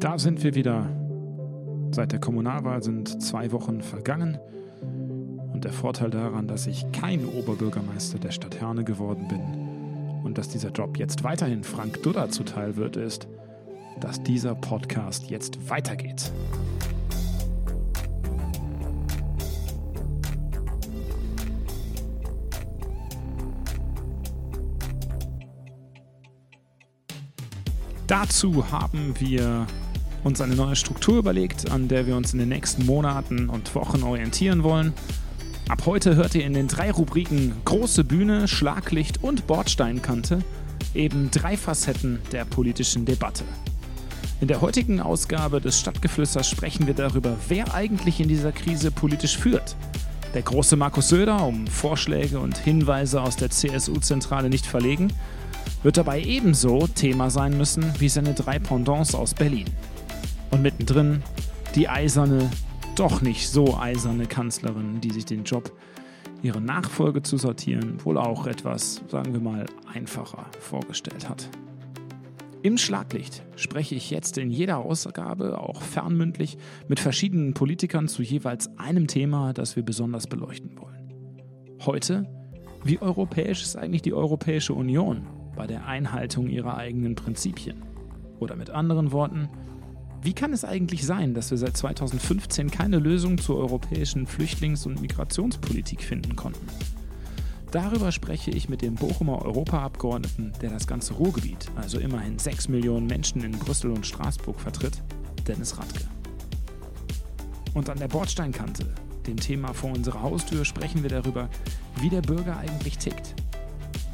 Da sind wir wieder. Seit der Kommunalwahl sind zwei Wochen vergangen. Und der Vorteil daran, dass ich kein Oberbürgermeister der Stadt Herne geworden bin und dass dieser Job jetzt weiterhin Frank Dudder zuteil wird, ist, dass dieser Podcast jetzt weitergeht. Dazu haben wir uns eine neue Struktur überlegt, an der wir uns in den nächsten Monaten und Wochen orientieren wollen. Ab heute hört ihr in den drei Rubriken Große Bühne, Schlaglicht und Bordsteinkante eben drei Facetten der politischen Debatte. In der heutigen Ausgabe des Stadtgeflüsters sprechen wir darüber, wer eigentlich in dieser Krise politisch führt. Der große Markus Söder, um Vorschläge und Hinweise aus der CSU-Zentrale nicht verlegen, wird dabei ebenso Thema sein müssen wie seine drei Pendants aus Berlin. Und mittendrin die eiserne, doch nicht so eiserne Kanzlerin, die sich den Job, ihre Nachfolge zu sortieren, wohl auch etwas, sagen wir mal, einfacher vorgestellt hat. Im Schlaglicht spreche ich jetzt in jeder Ausgabe, auch fernmündlich, mit verschiedenen Politikern zu jeweils einem Thema, das wir besonders beleuchten wollen. Heute, wie europäisch ist eigentlich die Europäische Union bei der Einhaltung ihrer eigenen Prinzipien? Oder mit anderen Worten, wie kann es eigentlich sein, dass wir seit 2015 keine Lösung zur europäischen Flüchtlings- und Migrationspolitik finden konnten? Darüber spreche ich mit dem Bochumer Europaabgeordneten, der das ganze Ruhrgebiet, also immerhin 6 Millionen Menschen in Brüssel und Straßburg vertritt, Dennis Radke. Und an der Bordsteinkante, dem Thema vor unserer Haustür, sprechen wir darüber, wie der Bürger eigentlich tickt.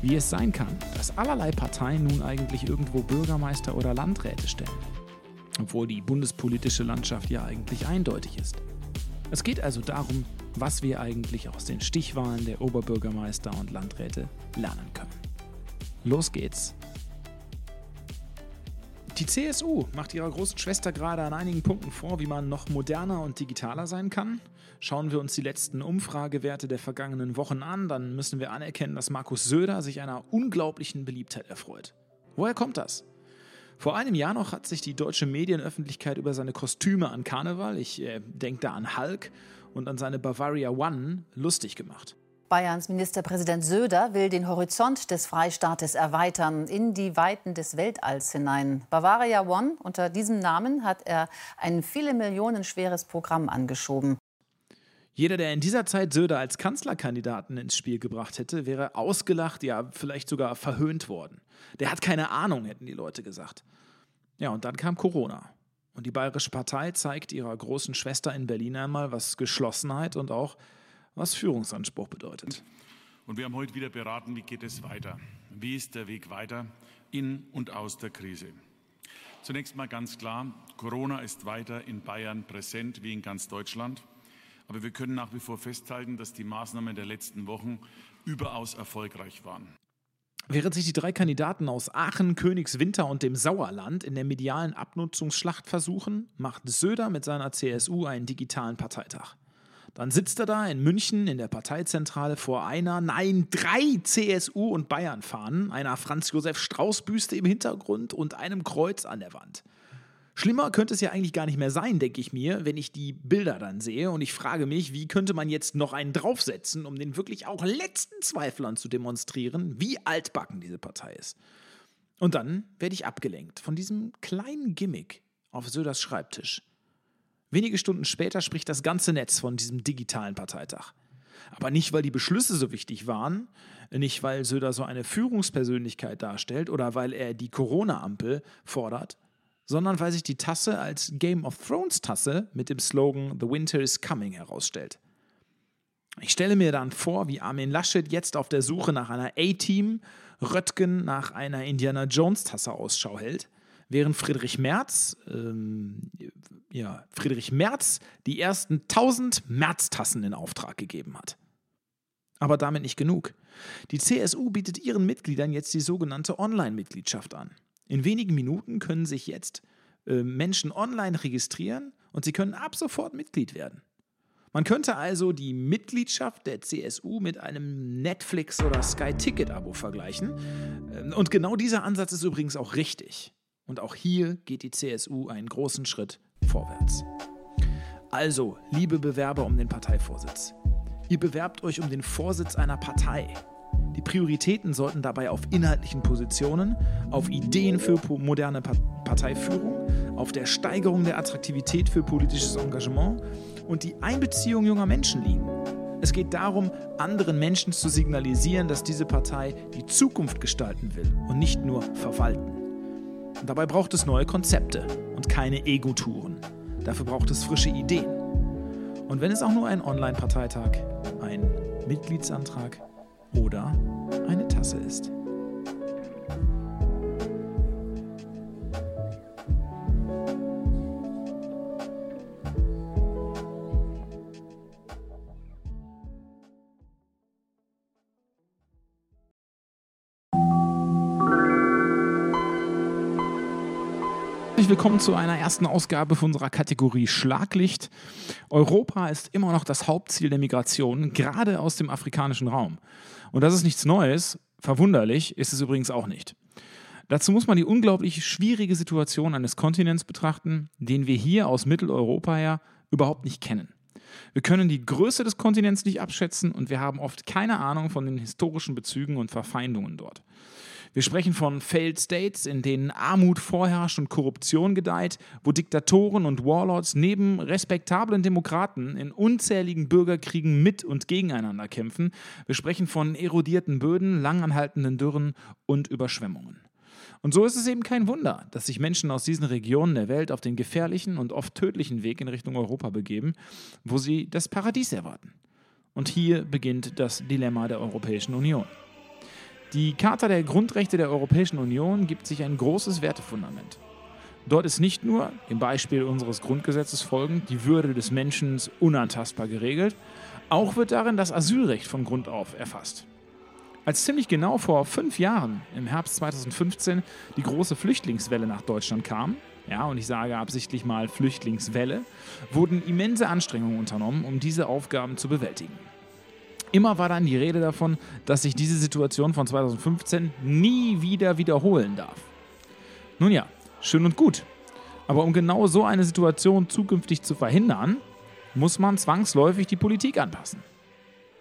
Wie es sein kann, dass allerlei Parteien nun eigentlich irgendwo Bürgermeister oder Landräte stellen obwohl die bundespolitische Landschaft ja eigentlich eindeutig ist. Es geht also darum, was wir eigentlich aus den Stichwahlen der Oberbürgermeister und Landräte lernen können. Los geht's! Die CSU macht ihrer großen Schwester gerade an einigen Punkten vor, wie man noch moderner und digitaler sein kann. Schauen wir uns die letzten Umfragewerte der vergangenen Wochen an, dann müssen wir anerkennen, dass Markus Söder sich einer unglaublichen Beliebtheit erfreut. Woher kommt das? Vor einem Jahr noch hat sich die deutsche Medienöffentlichkeit über seine Kostüme an Karneval, ich äh, denke da an Hulk und an seine Bavaria One, lustig gemacht. Bayerns Ministerpräsident Söder will den Horizont des Freistaates erweitern in die Weiten des Weltalls hinein. Bavaria One, unter diesem Namen hat er ein viele Millionen schweres Programm angeschoben. Jeder, der in dieser Zeit Söder als Kanzlerkandidaten ins Spiel gebracht hätte, wäre ausgelacht, ja, vielleicht sogar verhöhnt worden. Der hat keine Ahnung, hätten die Leute gesagt. Ja, und dann kam Corona. Und die Bayerische Partei zeigt ihrer großen Schwester in Berlin einmal, was Geschlossenheit und auch was Führungsanspruch bedeutet. Und wir haben heute wieder beraten, wie geht es weiter? Wie ist der Weg weiter in und aus der Krise? Zunächst mal ganz klar, Corona ist weiter in Bayern präsent wie in ganz Deutschland. Aber wir können nach wie vor festhalten, dass die Maßnahmen der letzten Wochen überaus erfolgreich waren. Während sich die drei Kandidaten aus Aachen, Königswinter und dem Sauerland in der medialen Abnutzungsschlacht versuchen, macht Söder mit seiner CSU einen digitalen Parteitag. Dann sitzt er da in München in der Parteizentrale vor einer, nein, drei CSU- und Bayern-Fahnen, einer Franz-Josef Strauß-Büste im Hintergrund und einem Kreuz an der Wand. Schlimmer könnte es ja eigentlich gar nicht mehr sein, denke ich mir, wenn ich die Bilder dann sehe und ich frage mich, wie könnte man jetzt noch einen draufsetzen, um den wirklich auch letzten Zweiflern zu demonstrieren, wie altbacken diese Partei ist. Und dann werde ich abgelenkt von diesem kleinen Gimmick auf Söders Schreibtisch. Wenige Stunden später spricht das ganze Netz von diesem digitalen Parteitag. Aber nicht, weil die Beschlüsse so wichtig waren, nicht, weil Söder so eine Führungspersönlichkeit darstellt oder weil er die Corona-Ampel fordert, sondern weil sich die Tasse als Game of Thrones Tasse mit dem Slogan The Winter is Coming herausstellt. Ich stelle mir dann vor, wie Armin Laschet jetzt auf der Suche nach einer A-Team, Röttgen nach einer Indiana Jones Tasse Ausschau hält, während Friedrich Merz, ähm, ja, Friedrich Merz die ersten 1000 Merz-Tassen in Auftrag gegeben hat. Aber damit nicht genug. Die CSU bietet ihren Mitgliedern jetzt die sogenannte Online-Mitgliedschaft an. In wenigen Minuten können sich jetzt äh, Menschen online registrieren und sie können ab sofort Mitglied werden. Man könnte also die Mitgliedschaft der CSU mit einem Netflix- oder Sky-Ticket-Abo vergleichen. Ähm, und genau dieser Ansatz ist übrigens auch richtig. Und auch hier geht die CSU einen großen Schritt vorwärts. Also, liebe Bewerber um den Parteivorsitz, ihr bewerbt euch um den Vorsitz einer Partei. Die Prioritäten sollten dabei auf inhaltlichen Positionen, auf Ideen für moderne Parteiführung, auf der Steigerung der Attraktivität für politisches Engagement und die Einbeziehung junger Menschen liegen. Es geht darum, anderen Menschen zu signalisieren, dass diese Partei die Zukunft gestalten will und nicht nur verwalten. Und dabei braucht es neue Konzepte und keine Ego-Touren. Dafür braucht es frische Ideen. Und wenn es auch nur ein Online-Parteitag, ein Mitgliedsantrag oder eine Tasse ist. Willkommen zu einer ersten Ausgabe von unserer Kategorie Schlaglicht. Europa ist immer noch das Hauptziel der Migration, gerade aus dem afrikanischen Raum. Und das ist nichts Neues. Verwunderlich ist es übrigens auch nicht. Dazu muss man die unglaublich schwierige Situation eines Kontinents betrachten, den wir hier aus Mitteleuropa her überhaupt nicht kennen. Wir können die Größe des Kontinents nicht abschätzen und wir haben oft keine Ahnung von den historischen Bezügen und Verfeindungen dort. Wir sprechen von Failed States, in denen Armut vorherrscht und Korruption gedeiht, wo Diktatoren und Warlords neben respektablen Demokraten in unzähligen Bürgerkriegen mit und gegeneinander kämpfen. Wir sprechen von erodierten Böden, langanhaltenden Dürren und Überschwemmungen. Und so ist es eben kein Wunder, dass sich Menschen aus diesen Regionen der Welt auf den gefährlichen und oft tödlichen Weg in Richtung Europa begeben, wo sie das Paradies erwarten. Und hier beginnt das Dilemma der Europäischen Union. Die Charta der Grundrechte der Europäischen Union gibt sich ein großes Wertefundament. Dort ist nicht nur, dem Beispiel unseres Grundgesetzes folgend, die Würde des Menschen unantastbar geregelt, auch wird darin das Asylrecht von Grund auf erfasst. Als ziemlich genau vor fünf Jahren, im Herbst 2015, die große Flüchtlingswelle nach Deutschland kam, ja, und ich sage absichtlich mal Flüchtlingswelle, wurden immense Anstrengungen unternommen, um diese Aufgaben zu bewältigen. Immer war dann die Rede davon, dass sich diese Situation von 2015 nie wieder wiederholen darf. Nun ja, schön und gut. Aber um genau so eine Situation zukünftig zu verhindern, muss man zwangsläufig die Politik anpassen.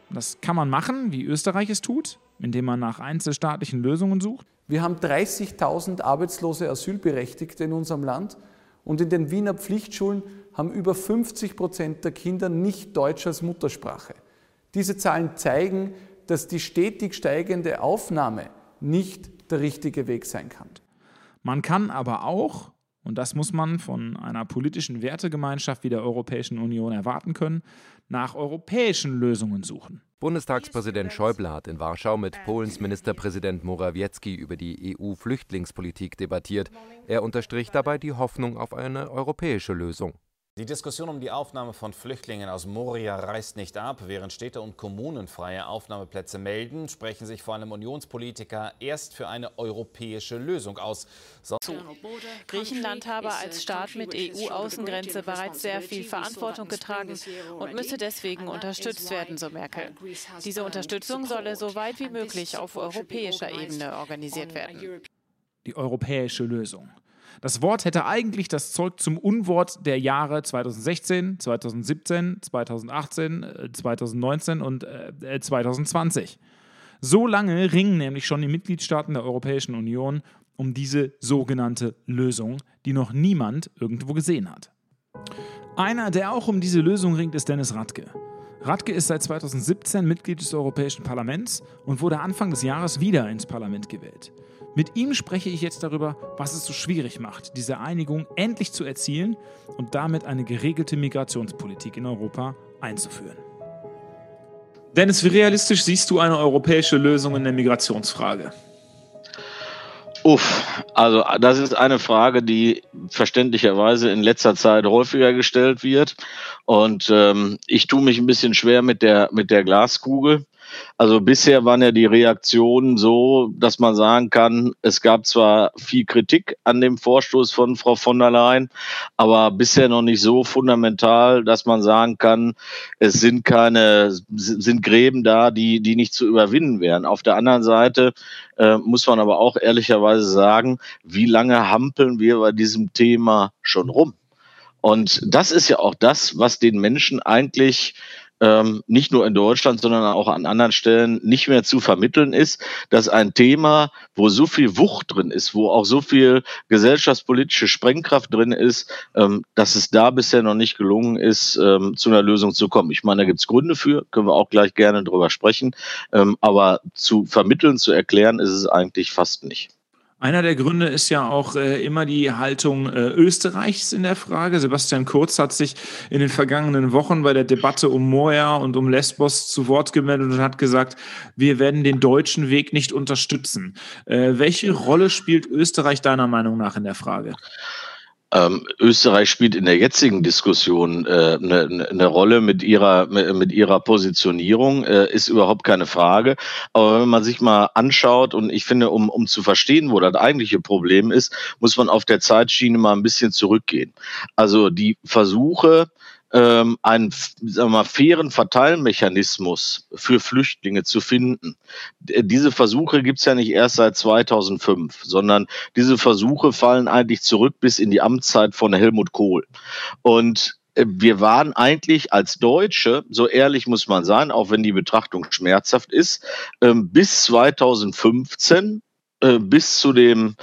Das kann man machen, wie Österreich es tut, indem man nach einzelstaatlichen Lösungen sucht. Wir haben 30.000 arbeitslose Asylberechtigte in unserem Land und in den Wiener Pflichtschulen haben über 50 Prozent der Kinder nicht Deutsch als Muttersprache. Diese Zahlen zeigen, dass die stetig steigende Aufnahme nicht der richtige Weg sein kann. Man kann aber auch, und das muss man von einer politischen Wertegemeinschaft wie der Europäischen Union erwarten können, nach europäischen Lösungen suchen. Bundestagspräsident Schäuble hat in Warschau mit Polens Ministerpräsident Morawiecki über die EU-Flüchtlingspolitik debattiert. Er unterstrich dabei die Hoffnung auf eine europäische Lösung. Die Diskussion um die Aufnahme von Flüchtlingen aus Moria reißt nicht ab. Während Städte und Kommunen freie Aufnahmeplätze melden, sprechen sich vor allem Unionspolitiker erst für eine europäische Lösung aus. So Griechenland habe als Staat mit EU-Außengrenze bereits sehr viel Verantwortung getragen und müsse deswegen unterstützt werden, so Merkel. Diese Unterstützung solle so weit wie möglich auf europäischer Ebene organisiert werden. Die europäische Lösung. Das Wort hätte eigentlich das Zeug zum Unwort der Jahre 2016, 2017, 2018, 2019 und äh, 2020. So lange ringen nämlich schon die Mitgliedstaaten der Europäischen Union um diese sogenannte Lösung, die noch niemand irgendwo gesehen hat. Einer, der auch um diese Lösung ringt, ist Dennis Radke. Radke ist seit 2017 Mitglied des Europäischen Parlaments und wurde Anfang des Jahres wieder ins Parlament gewählt. Mit ihm spreche ich jetzt darüber, was es so schwierig macht, diese Einigung endlich zu erzielen und damit eine geregelte Migrationspolitik in Europa einzuführen. Dennis, wie realistisch siehst du eine europäische Lösung in der Migrationsfrage? Uff, also das ist eine Frage, die verständlicherweise in letzter Zeit häufiger gestellt wird. Und ähm, ich tue mich ein bisschen schwer mit der, mit der Glaskugel. Also bisher waren ja die Reaktionen so, dass man sagen kann, es gab zwar viel Kritik an dem Vorstoß von Frau von der Leyen, aber bisher noch nicht so fundamental, dass man sagen kann, es sind keine, sind Gräben da, die, die nicht zu überwinden wären. Auf der anderen Seite äh, muss man aber auch ehrlicherweise sagen, wie lange hampeln wir bei diesem Thema schon rum? Und das ist ja auch das, was den Menschen eigentlich ähm, nicht nur in Deutschland, sondern auch an anderen Stellen nicht mehr zu vermitteln ist, dass ein Thema, wo so viel Wucht drin ist, wo auch so viel gesellschaftspolitische Sprengkraft drin ist, ähm, dass es da bisher noch nicht gelungen ist, ähm, zu einer Lösung zu kommen. Ich meine, da gibt es Gründe für, können wir auch gleich gerne drüber sprechen, ähm, aber zu vermitteln, zu erklären, ist es eigentlich fast nicht. Einer der Gründe ist ja auch äh, immer die Haltung äh, Österreichs in der Frage. Sebastian Kurz hat sich in den vergangenen Wochen bei der Debatte um Moria und um Lesbos zu Wort gemeldet und hat gesagt, wir werden den deutschen Weg nicht unterstützen. Äh, welche Rolle spielt Österreich deiner Meinung nach in der Frage? Ähm, Österreich spielt in der jetzigen Diskussion äh, eine, eine Rolle mit ihrer mit ihrer Positionierung äh, ist überhaupt keine Frage. Aber wenn man sich mal anschaut und ich finde, um um zu verstehen, wo das eigentliche Problem ist, muss man auf der Zeitschiene mal ein bisschen zurückgehen. Also die Versuche ähm, einen sagen wir mal, fairen Verteilmechanismus für Flüchtlinge zu finden. Diese Versuche gibt es ja nicht erst seit 2005, sondern diese Versuche fallen eigentlich zurück bis in die Amtszeit von Helmut Kohl. Und äh, wir waren eigentlich als Deutsche, so ehrlich muss man sein, auch wenn die Betrachtung schmerzhaft ist, ähm, bis 2015 äh, bis zu dem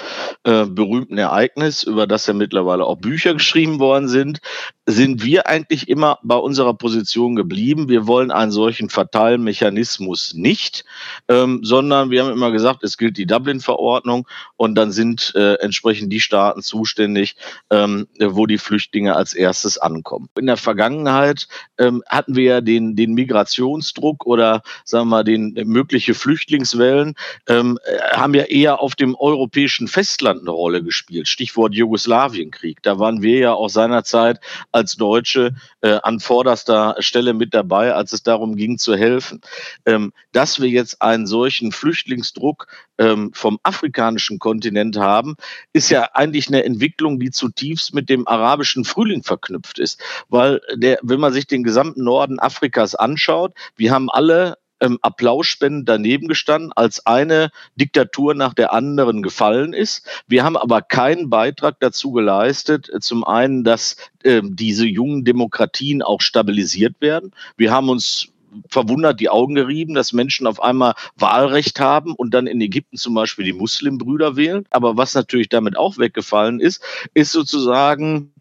äh, berühmten Ereignis, über das ja mittlerweile auch Bücher geschrieben worden sind, sind wir eigentlich immer bei unserer Position geblieben. Wir wollen einen solchen Verteilmechanismus nicht, ähm, sondern wir haben immer gesagt, es gilt die Dublin-Verordnung und dann sind äh, entsprechend die Staaten zuständig, ähm, wo die Flüchtlinge als erstes ankommen. In der Vergangenheit ähm, hatten wir ja den, den Migrationsdruck oder sagen wir mal den mögliche Flüchtlingswellen, ähm, haben ja eher auf dem europäischen Festland eine Rolle gespielt. Stichwort Jugoslawienkrieg. Da waren wir ja auch seinerzeit als Deutsche äh, an vorderster Stelle mit dabei, als es darum ging zu helfen. Ähm, dass wir jetzt einen solchen Flüchtlingsdruck ähm, vom afrikanischen Kontinent haben, ist ja eigentlich eine Entwicklung, die zutiefst mit dem arabischen Frühling verknüpft ist. Weil der, wenn man sich den gesamten Norden Afrikas anschaut, wir haben alle ähm, Applausspenden daneben gestanden, als eine Diktatur nach der anderen gefallen ist. Wir haben aber keinen Beitrag dazu geleistet, äh, zum einen, dass äh, diese jungen Demokratien auch stabilisiert werden. Wir haben uns verwundert die Augen gerieben, dass Menschen auf einmal Wahlrecht haben und dann in Ägypten zum Beispiel die Muslimbrüder wählen. Aber was natürlich damit auch weggefallen ist, ist sozusagen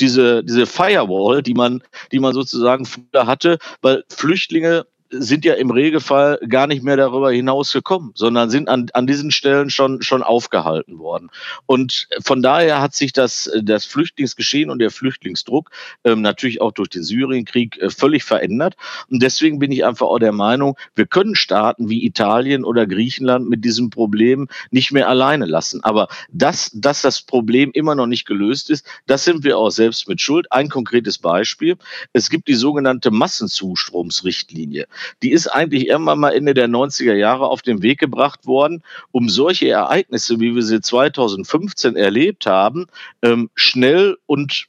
diese, diese Firewall, die man, die man sozusagen früher hatte, weil Flüchtlinge sind ja im Regelfall gar nicht mehr darüber hinaus gekommen, sondern sind an, an diesen Stellen schon, schon aufgehalten worden. Und von daher hat sich das, das Flüchtlingsgeschehen und der Flüchtlingsdruck ähm, natürlich auch durch den Syrienkrieg äh, völlig verändert. Und deswegen bin ich einfach auch der Meinung, wir können Staaten wie Italien oder Griechenland mit diesem Problem nicht mehr alleine lassen. Aber dass, dass das Problem immer noch nicht gelöst ist, das sind wir auch selbst mit Schuld. Ein konkretes Beispiel. Es gibt die sogenannte Massenzustromsrichtlinie. Die ist eigentlich irgendwann mal Ende der 90er Jahre auf den Weg gebracht worden, um solche Ereignisse, wie wir sie 2015 erlebt haben, ähm, schnell und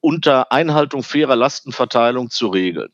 unter Einhaltung fairer Lastenverteilung zu regeln.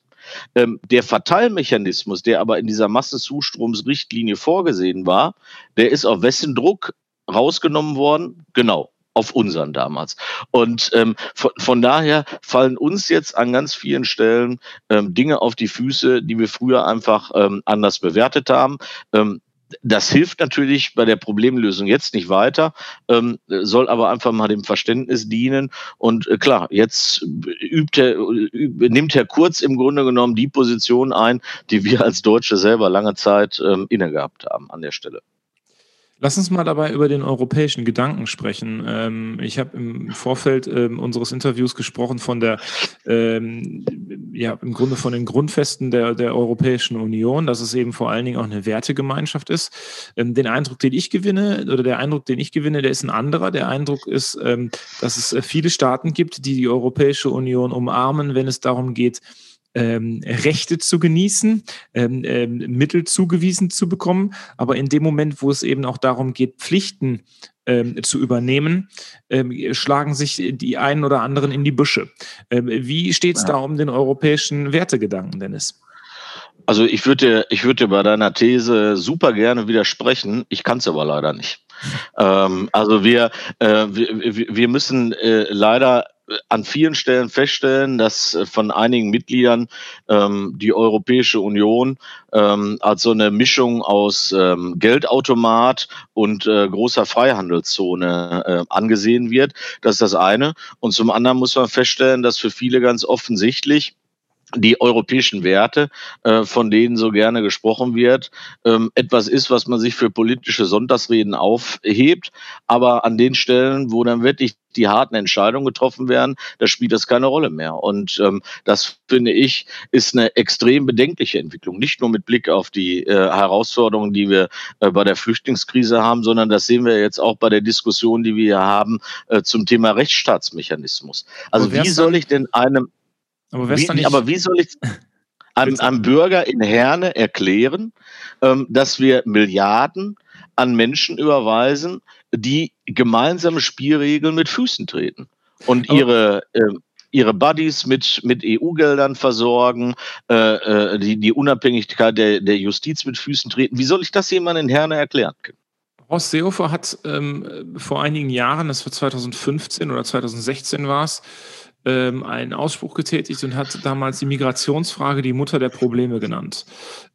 Ähm, der Verteilmechanismus, der aber in dieser Massenzustromsrichtlinie vorgesehen war, der ist auf wessen Druck rausgenommen worden? Genau, auf unseren damals. Und ähm, von, von, daher fallen uns jetzt an ganz vielen Stellen ähm, Dinge auf die Füße, die wir früher einfach ähm, anders bewertet haben. Ähm, das hilft natürlich bei der Problemlösung jetzt nicht weiter, ähm, soll aber einfach mal dem Verständnis dienen. Und äh, klar, jetzt übt er, üb, nimmt Herr Kurz im Grunde genommen die Position ein, die wir als Deutsche selber lange Zeit ähm, inne gehabt haben an der Stelle. Lass uns mal dabei über den europäischen Gedanken sprechen. Ähm, ich habe im Vorfeld ähm, unseres Interviews gesprochen von der, ähm, ja, im Grunde von den Grundfesten der, der Europäischen Union, dass es eben vor allen Dingen auch eine Wertegemeinschaft ist. Ähm, den Eindruck, den ich gewinne, oder der Eindruck, den ich gewinne, der ist ein anderer. Der Eindruck ist, ähm, dass es äh, viele Staaten gibt, die die Europäische Union umarmen, wenn es darum geht, ähm, Rechte zu genießen, ähm, ähm, Mittel zugewiesen zu bekommen. Aber in dem Moment, wo es eben auch darum geht, Pflichten ähm, zu übernehmen, ähm, schlagen sich die einen oder anderen in die Büsche. Ähm, wie steht es ja. da um den europäischen Wertegedanken, Dennis? Also ich würde ich würde bei deiner These super gerne widersprechen. Ich kann es aber leider nicht. Ähm, also wir, äh, wir, wir müssen äh, leider an vielen Stellen feststellen, dass äh, von einigen Mitgliedern ähm, die Europäische Union ähm, als so eine Mischung aus ähm, Geldautomat und äh, großer Freihandelszone äh, angesehen wird. Das ist das eine. Und zum anderen muss man feststellen, dass für viele ganz offensichtlich die europäischen Werte, äh, von denen so gerne gesprochen wird, ähm, etwas ist, was man sich für politische Sonntagsreden aufhebt. Aber an den Stellen, wo dann wirklich die harten Entscheidungen getroffen werden, da spielt das keine Rolle mehr. Und ähm, das finde ich ist eine extrem bedenkliche Entwicklung. Nicht nur mit Blick auf die äh, Herausforderungen, die wir äh, bei der Flüchtlingskrise haben, sondern das sehen wir jetzt auch bei der Diskussion, die wir hier haben äh, zum Thema Rechtsstaatsmechanismus. Also wie soll ich denn einem aber, wie, aber wie soll ich einem, einem, Bürger in Herne erklären, ähm, dass wir Milliarden an Menschen überweisen, die gemeinsame Spielregeln mit Füßen treten und ihre äh, ihre Buddies mit, mit EU-Geldern versorgen, äh, äh, die, die Unabhängigkeit der, der Justiz mit Füßen treten. Wie soll ich das jemandem in Herne erklären können? Horst Seehofer hat ähm, vor einigen Jahren, das war 2015 oder 2016 war es, ähm, einen Ausspruch getätigt und hat damals die Migrationsfrage die Mutter der Probleme genannt.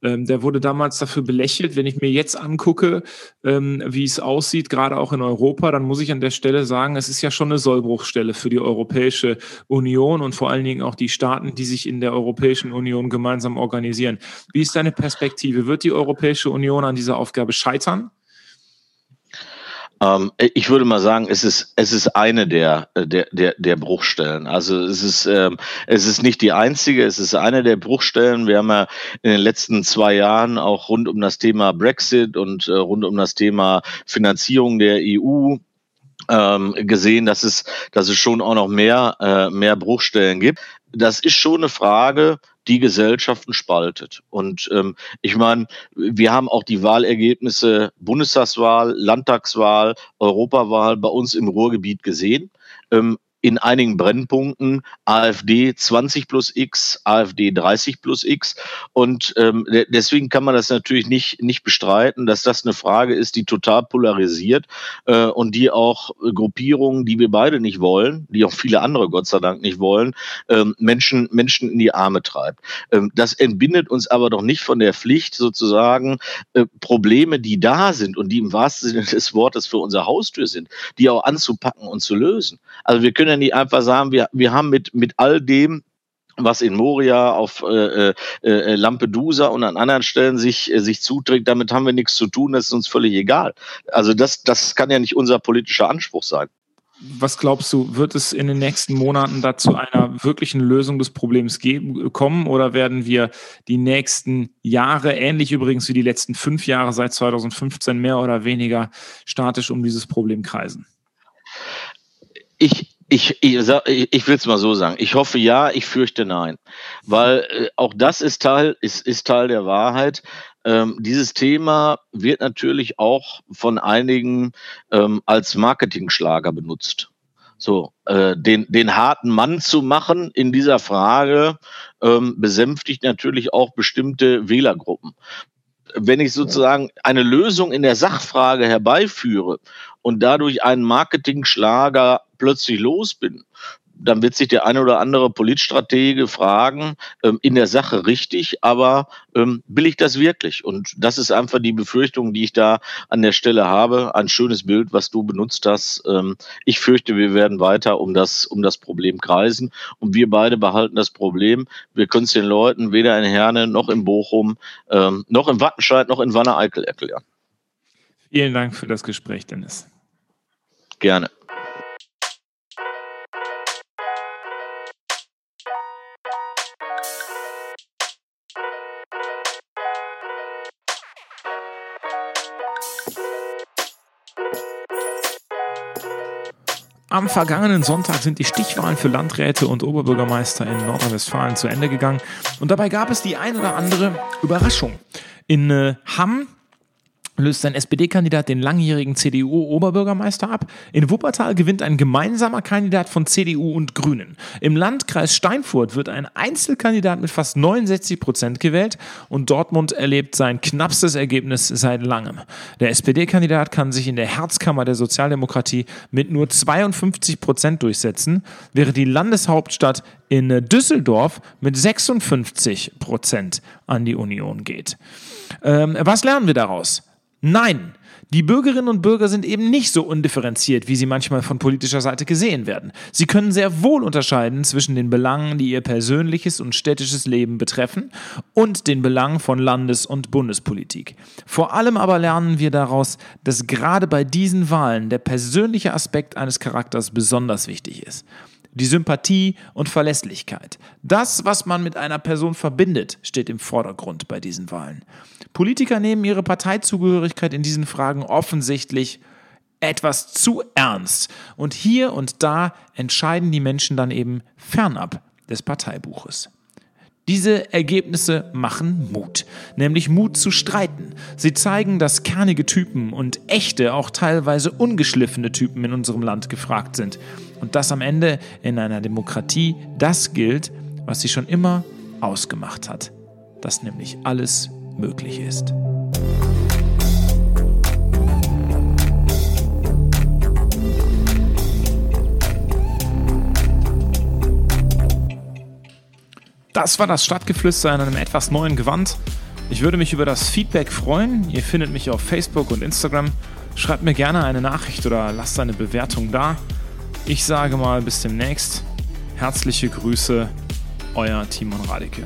Ähm, der wurde damals dafür belächelt. Wenn ich mir jetzt angucke, ähm, wie es aussieht, gerade auch in Europa, dann muss ich an der Stelle sagen, es ist ja schon eine Sollbruchstelle für die Europäische Union und vor allen Dingen auch die Staaten, die sich in der Europäischen Union gemeinsam organisieren. Wie ist deine Perspektive? Wird die Europäische Union an dieser Aufgabe scheitern? Ähm, ich würde mal sagen, es ist, es ist eine der, der, der, der Bruchstellen. Also es ist, ähm, es ist nicht die einzige, es ist eine der Bruchstellen. Wir haben ja in den letzten zwei Jahren auch rund um das Thema Brexit und äh, rund um das Thema Finanzierung der EU ähm, gesehen, dass es, dass es schon auch noch mehr, äh, mehr Bruchstellen gibt. Das ist schon eine Frage, die Gesellschaften spaltet. Und ähm, ich meine, wir haben auch die Wahlergebnisse Bundestagswahl, Landtagswahl, Europawahl bei uns im Ruhrgebiet gesehen. Ähm, in einigen Brennpunkten AfD 20 plus X, AfD 30 plus X. Und ähm, deswegen kann man das natürlich nicht, nicht bestreiten, dass das eine Frage ist, die total polarisiert äh, und die auch Gruppierungen, die wir beide nicht wollen, die auch viele andere Gott sei Dank nicht wollen, ähm, Menschen, Menschen in die Arme treibt. Ähm, das entbindet uns aber doch nicht von der Pflicht, sozusagen äh, Probleme, die da sind und die im wahrsten Sinne des Wortes für unsere Haustür sind, die auch anzupacken und zu lösen. Also wir können ja nicht einfach sagen, wir, wir haben mit, mit all dem, was in Moria, auf äh, äh, äh, Lampedusa und an anderen Stellen sich, äh, sich zuträgt, damit haben wir nichts zu tun, das ist uns völlig egal. Also das, das kann ja nicht unser politischer Anspruch sein. Was glaubst du, wird es in den nächsten Monaten dazu einer wirklichen Lösung des Problems geben, kommen oder werden wir die nächsten Jahre, ähnlich übrigens wie die letzten fünf Jahre seit 2015, mehr oder weniger statisch um dieses Problem kreisen? Ich, ich, ich, ich will es mal so sagen. Ich hoffe ja, ich fürchte nein. Weil äh, auch das ist Teil, ist, ist Teil der Wahrheit. Ähm, dieses Thema wird natürlich auch von einigen ähm, als Marketingschlager benutzt. So, äh, den, den harten Mann zu machen in dieser Frage ähm, besänftigt natürlich auch bestimmte Wählergruppen wenn ich sozusagen eine Lösung in der Sachfrage herbeiführe und dadurch einen Marketingschlager plötzlich los bin, dann wird sich der eine oder andere Politstratege fragen, ähm, in der Sache richtig, aber ähm, will ich das wirklich? Und das ist einfach die Befürchtung, die ich da an der Stelle habe. Ein schönes Bild, was du benutzt hast. Ähm, ich fürchte, wir werden weiter um das, um das Problem kreisen und wir beide behalten das Problem. Wir können es den Leuten weder in Herne noch in Bochum, ähm, noch in Wattenscheid noch in Wanne-Eickel erklären. Vielen Dank für das Gespräch, Dennis. Gerne. Am vergangenen Sonntag sind die Stichwahlen für Landräte und Oberbürgermeister in Nordrhein-Westfalen zu Ende gegangen. Und dabei gab es die ein oder andere Überraschung. In äh, Hamm löst ein SPD-Kandidat den langjährigen CDU-Oberbürgermeister ab. In Wuppertal gewinnt ein gemeinsamer Kandidat von CDU und Grünen. Im Landkreis Steinfurt wird ein Einzelkandidat mit fast 69 Prozent gewählt und Dortmund erlebt sein knappstes Ergebnis seit langem. Der SPD-Kandidat kann sich in der Herzkammer der Sozialdemokratie mit nur 52 Prozent durchsetzen, während die Landeshauptstadt in Düsseldorf mit 56 Prozent an die Union geht. Ähm, was lernen wir daraus? Nein, die Bürgerinnen und Bürger sind eben nicht so undifferenziert, wie sie manchmal von politischer Seite gesehen werden. Sie können sehr wohl unterscheiden zwischen den Belangen, die ihr persönliches und städtisches Leben betreffen, und den Belangen von Landes- und Bundespolitik. Vor allem aber lernen wir daraus, dass gerade bei diesen Wahlen der persönliche Aspekt eines Charakters besonders wichtig ist die Sympathie und Verlässlichkeit. Das, was man mit einer Person verbindet, steht im Vordergrund bei diesen Wahlen. Politiker nehmen ihre Parteizugehörigkeit in diesen Fragen offensichtlich etwas zu ernst. Und hier und da entscheiden die Menschen dann eben fernab des Parteibuches. Diese Ergebnisse machen Mut, nämlich Mut zu streiten. Sie zeigen, dass kernige Typen und echte, auch teilweise ungeschliffene Typen in unserem Land gefragt sind. Und dass am Ende in einer Demokratie das gilt, was sie schon immer ausgemacht hat, dass nämlich alles möglich ist. Das war das Stadtgeflüster in einem etwas neuen Gewand. Ich würde mich über das Feedback freuen. Ihr findet mich auf Facebook und Instagram. Schreibt mir gerne eine Nachricht oder lasst eine Bewertung da. Ich sage mal bis demnächst. Herzliche Grüße, euer Timon Radeke.